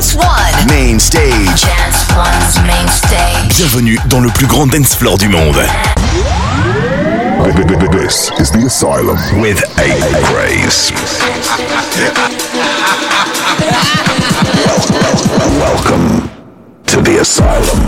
Dance One. Main stage. Dance One's main stage. Bienvenue dans le plus grand dance floor du monde. This is the asylum with A. Grace. Welcome to the asylum.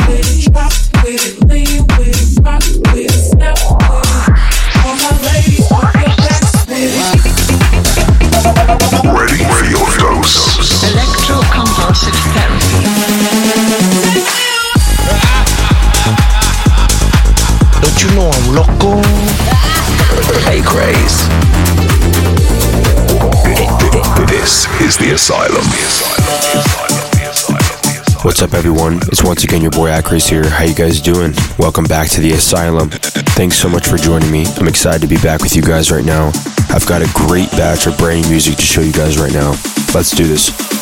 What's up, everyone? It's once again your boy Acraze here. How you guys doing? Welcome back to the Asylum. Thanks so much for joining me. I'm excited to be back with you guys right now. I've got a great batch of brand new music to show you guys right now. Let's do this.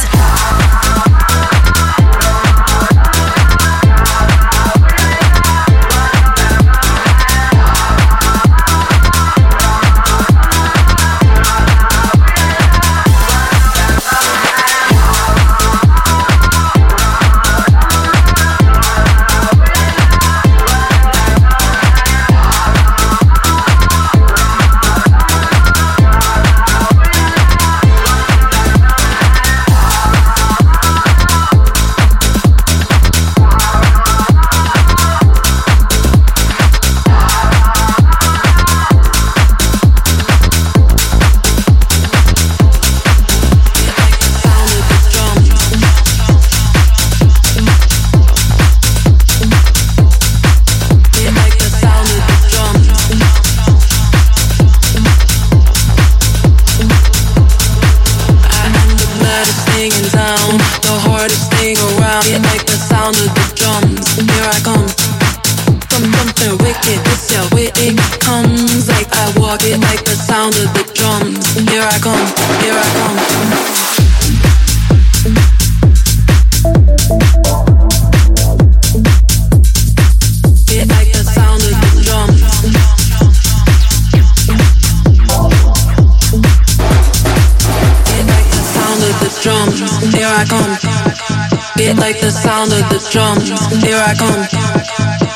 Like the sound of the drums. Here I come.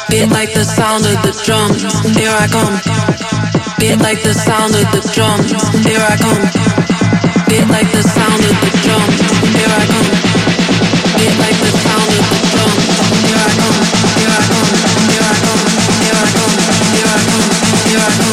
Beat like the sound of the drums. Here I come. Beat like the sound of the drums. Here I come. Beat like the sound of the drums. Here I come. Beat like the sound of the drums. Here I come. Here I come. Here I come. Here I come. Here I come. Here I come.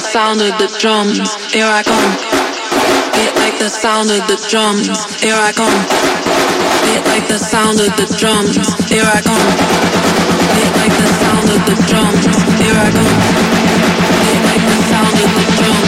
Sound of the drums, here I come. Hit like the sound of the drums, here I come. Hit like the sound of the drums, here I come. Hit like the sound of the drums, here I come. Hit like the sound of the drums,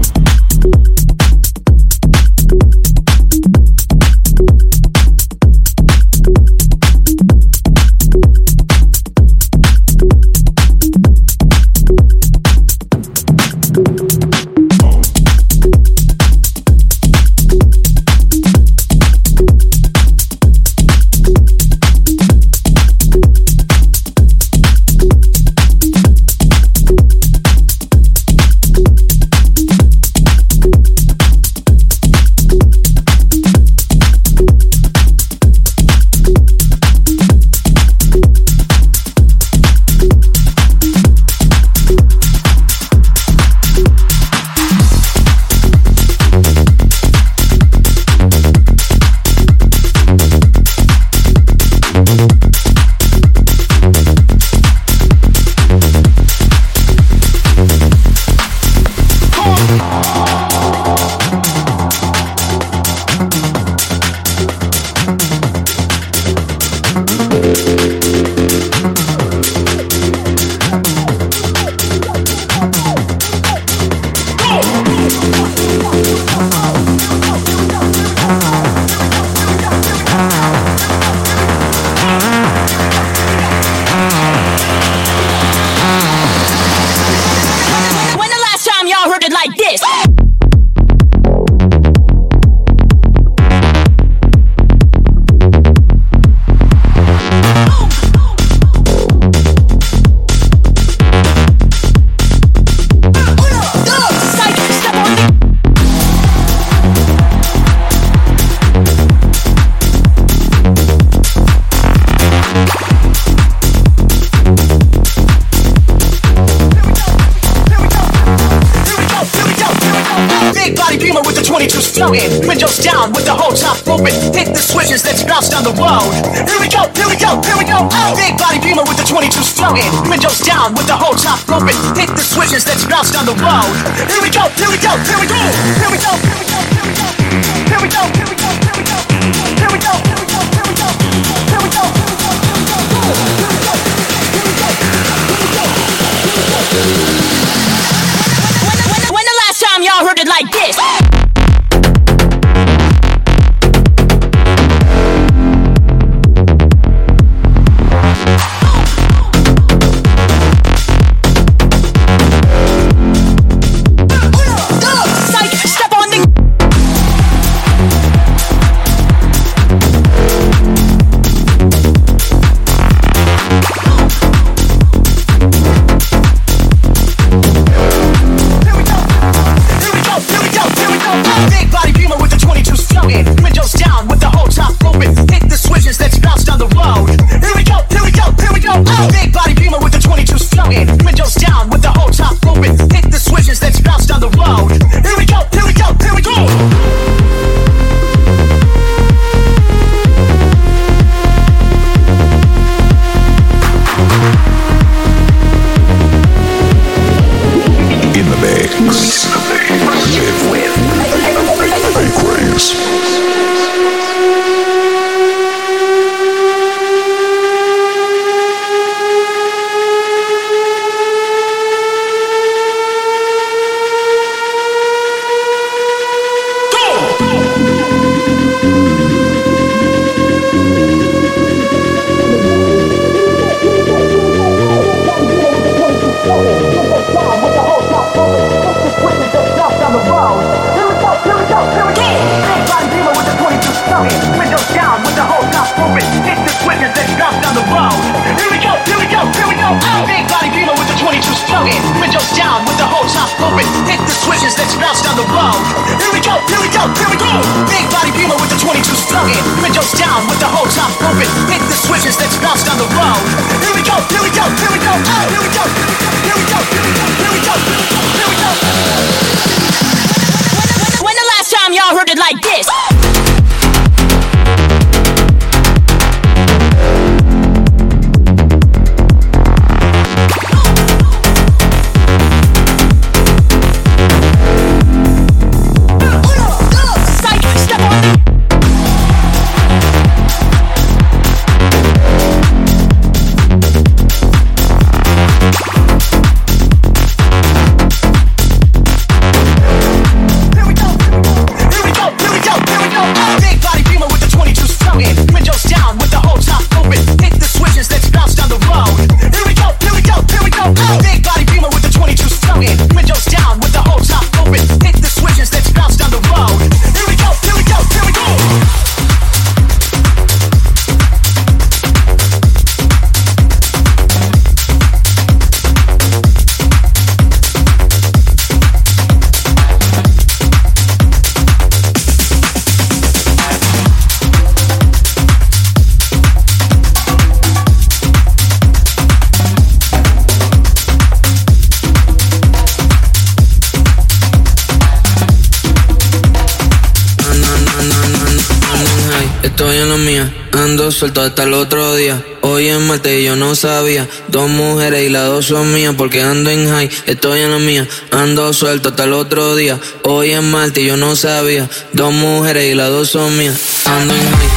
hasta el otro día. Hoy es martes yo no sabía. Dos mujeres y las dos son mías porque ando en high, estoy en la mía. Ando suelto hasta el otro día. Hoy es martes yo no sabía. Dos mujeres y las dos son mías. Ando en high.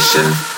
station.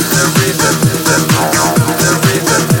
The rhythm. The, rhythm. The, the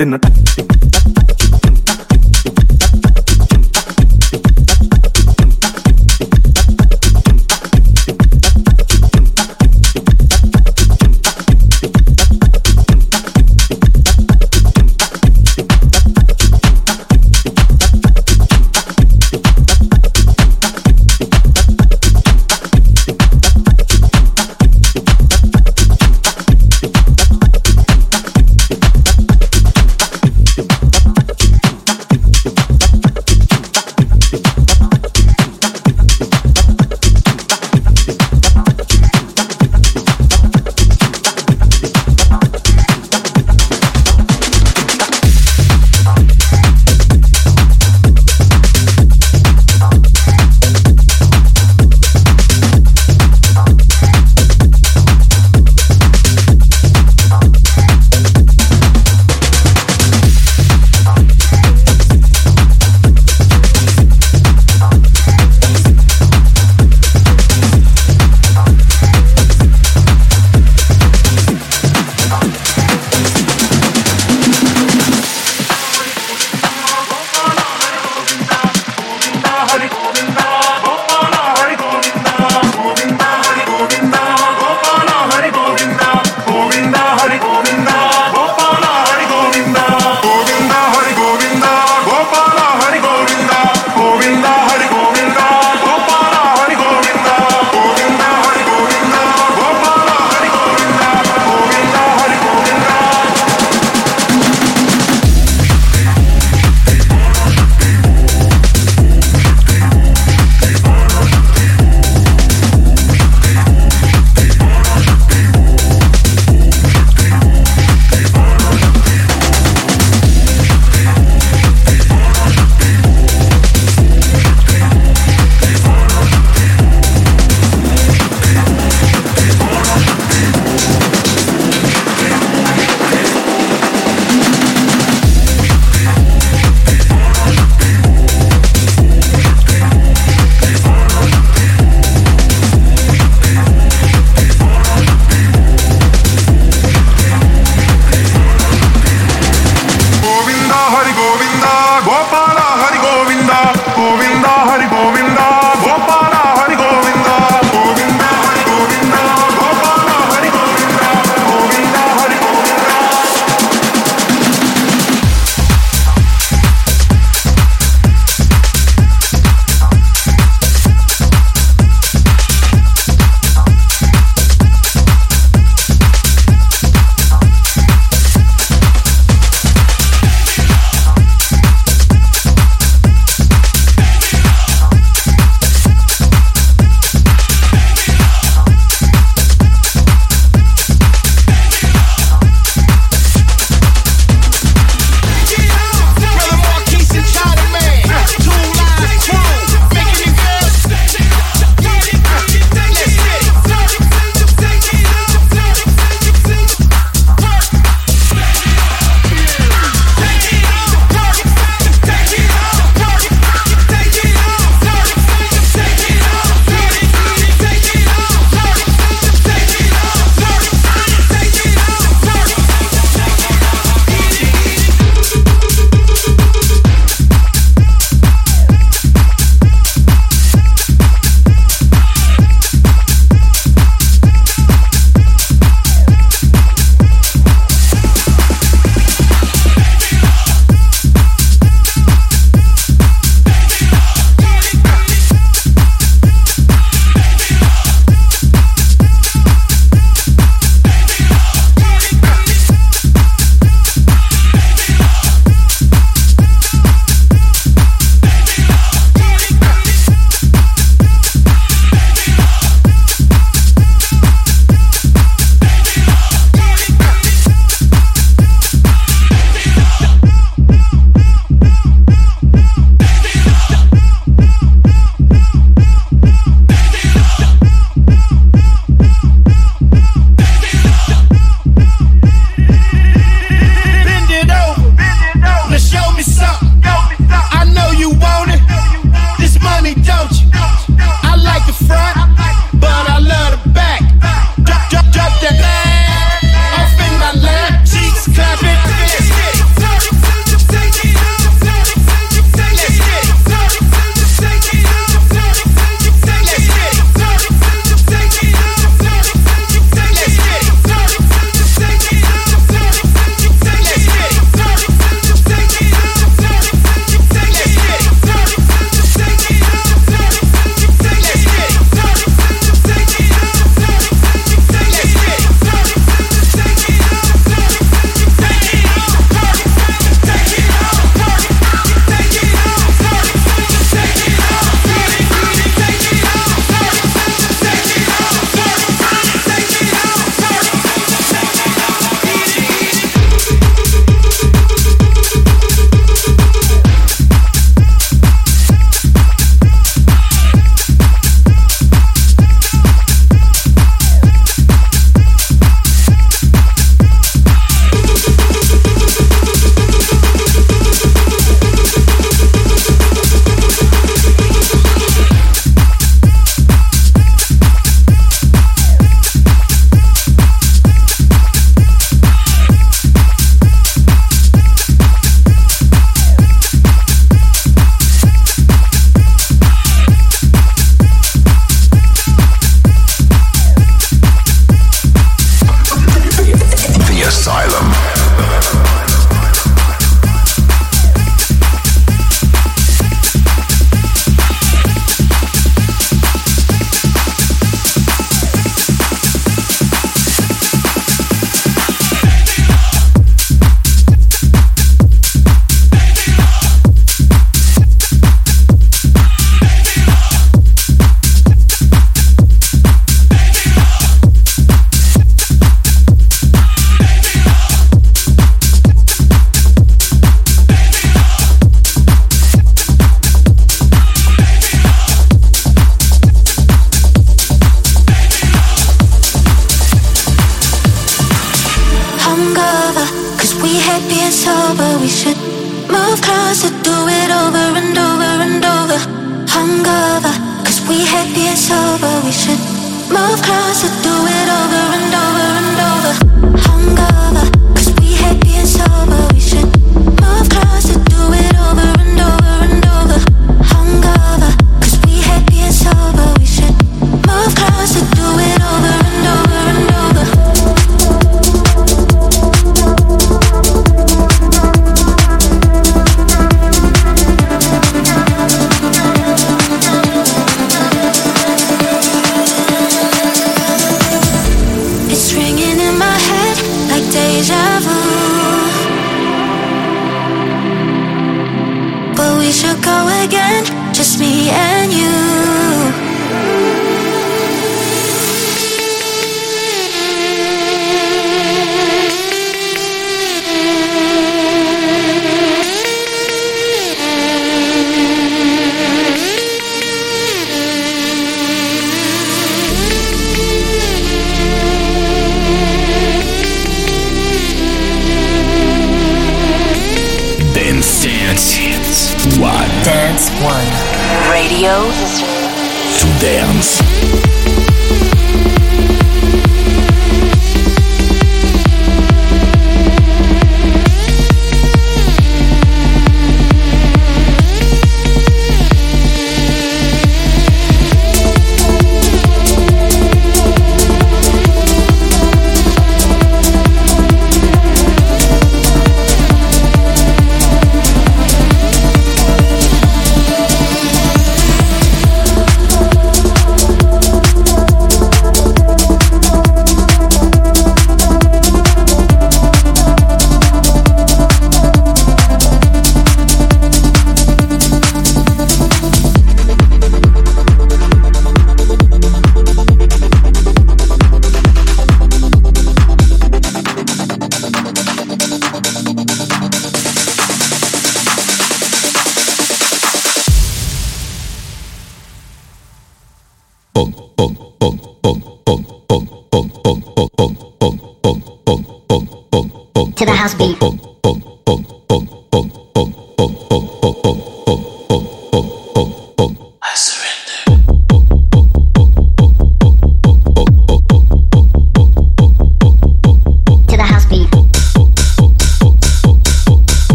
in a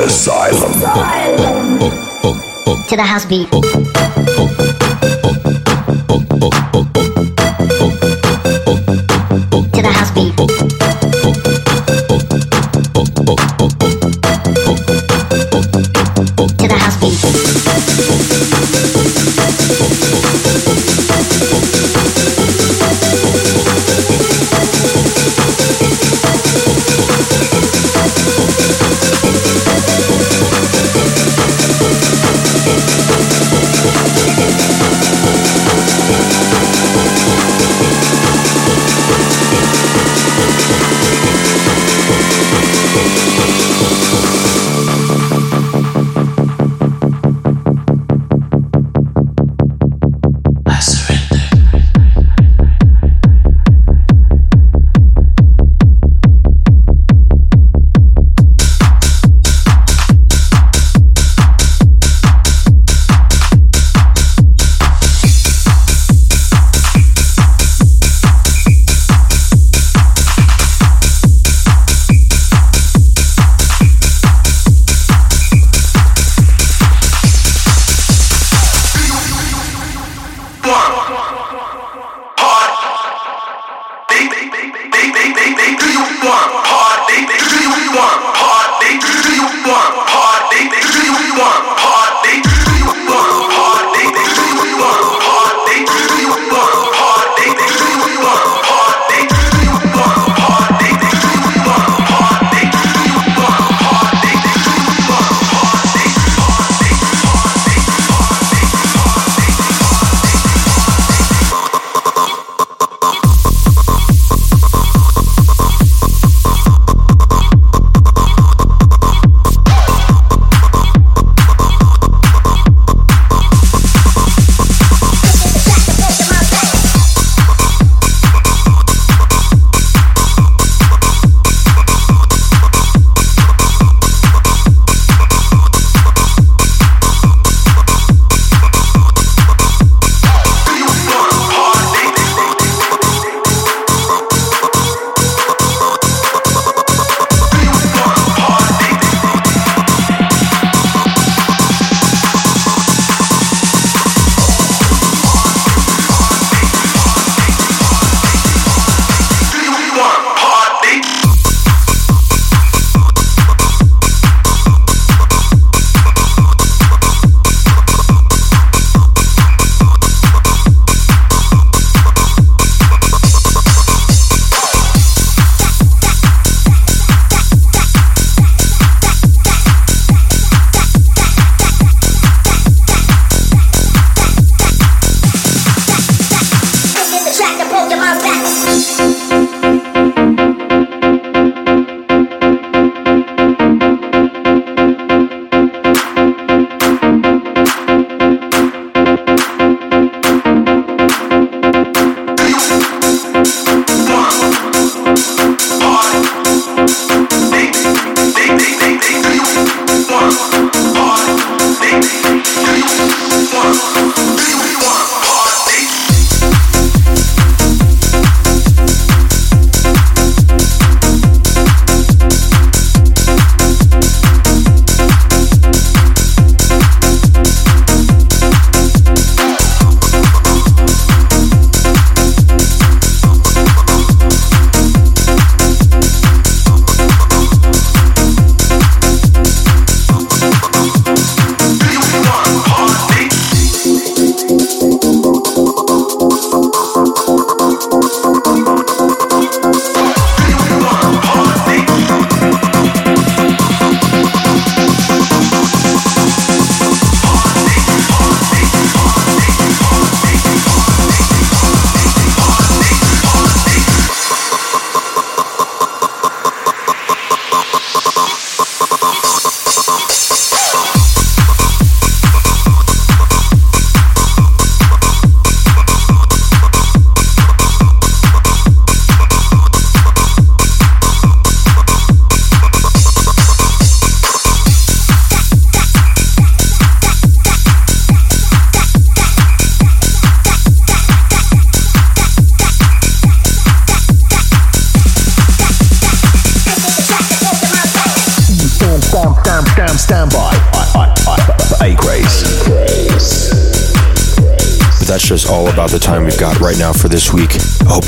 Asylum. To the house beat.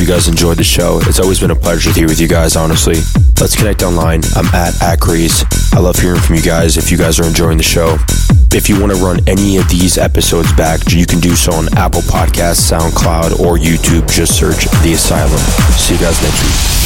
Hope you guys enjoyed the show. It's always been a pleasure to be with you guys, honestly. Let's connect online. I'm at Acraze. I love hearing from you guys if you guys are enjoying the show. If you want to run any of these episodes back, you can do so on Apple Podcasts, SoundCloud, or YouTube. Just search The Asylum. See you guys next week.